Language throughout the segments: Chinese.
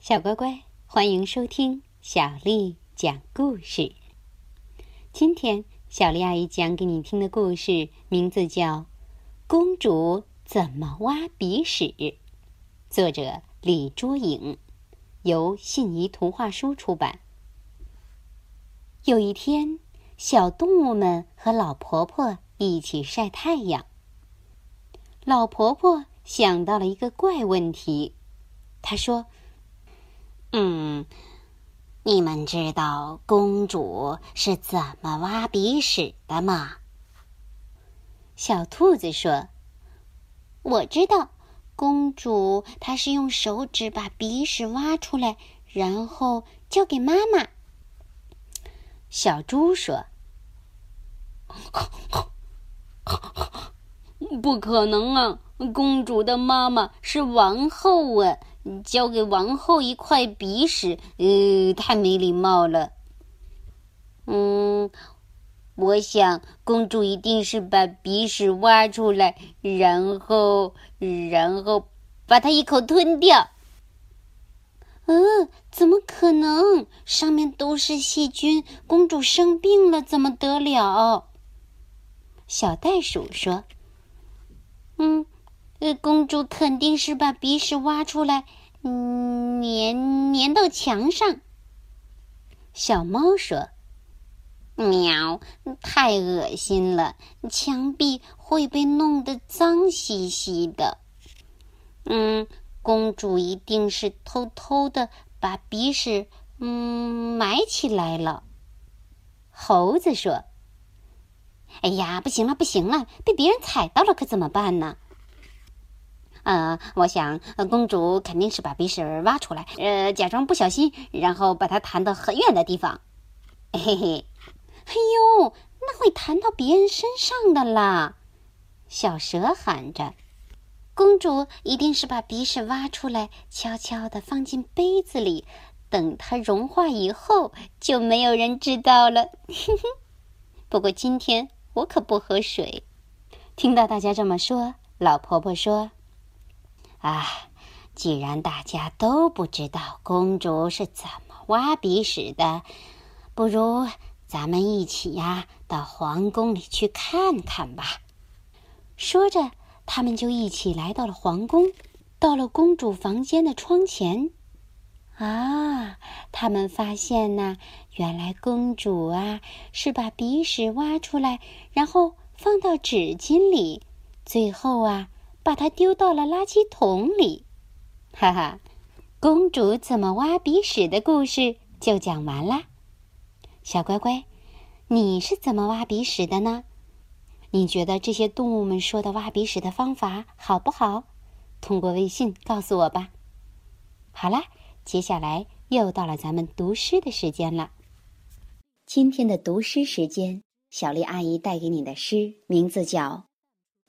小乖乖，欢迎收听小丽讲故事。今天，小丽阿姨讲给你听的故事名字叫《公主怎么挖鼻屎》，作者李卓颖，由信宜图画书出版。有一天，小动物们和老婆婆一起晒太阳。老婆婆想到了一个怪问题，她说。嗯，你们知道公主是怎么挖鼻屎的吗？小兔子说：“我知道，公主她是用手指把鼻屎挖出来，然后交给妈妈。”小猪说：“ 不可能啊！公主的妈妈是王后啊！”交给王后一块鼻屎，呃，太没礼貌了。嗯，我想公主一定是把鼻屎挖出来，然后，然后把它一口吞掉。呃，怎么可能？上面都是细菌，公主生病了怎么得了？小袋鼠说：“嗯。”呃，公主肯定是把鼻屎挖出来，嗯，粘粘到墙上。小猫说：“喵，太恶心了，墙壁会被弄得脏兮兮的。”嗯，公主一定是偷偷的把鼻屎嗯埋起来了。猴子说：“哎呀，不行了，不行了，被别人踩到了可怎么办呢？”呃，我想公主肯定是把鼻屎挖出来，呃，假装不小心，然后把它弹到很远的地方。嘿嘿，哎呦，那会弹到别人身上的啦！小蛇喊着：“公主一定是把鼻屎挖出来，悄悄地放进杯子里，等它融化以后，就没有人知道了。” 不过今天我可不喝水。听到大家这么说，老婆婆说。啊，既然大家都不知道公主是怎么挖鼻屎的，不如咱们一起呀到皇宫里去看看吧。说着，他们就一起来到了皇宫，到了公主房间的窗前。啊，他们发现呢，原来公主啊是把鼻屎挖出来，然后放到纸巾里，最后啊。把它丢到了垃圾桶里，哈哈！公主怎么挖鼻屎的故事就讲完啦。小乖乖，你是怎么挖鼻屎的呢？你觉得这些动物们说的挖鼻屎的方法好不好？通过微信告诉我吧。好啦，接下来又到了咱们读诗的时间了。今天的读诗时间，小丽阿姨带给你的诗名字叫。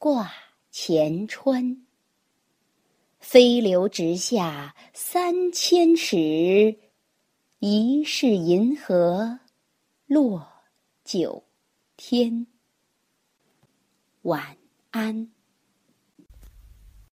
挂前川，飞流直下三千尺，疑是银河落九天。晚安。